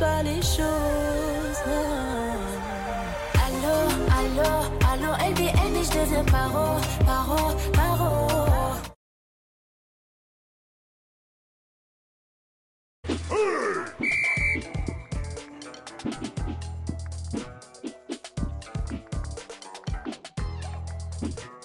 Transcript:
pas les choses. Allô, allô, allô, LB, LB, je deviens paro, paro, paro. Hey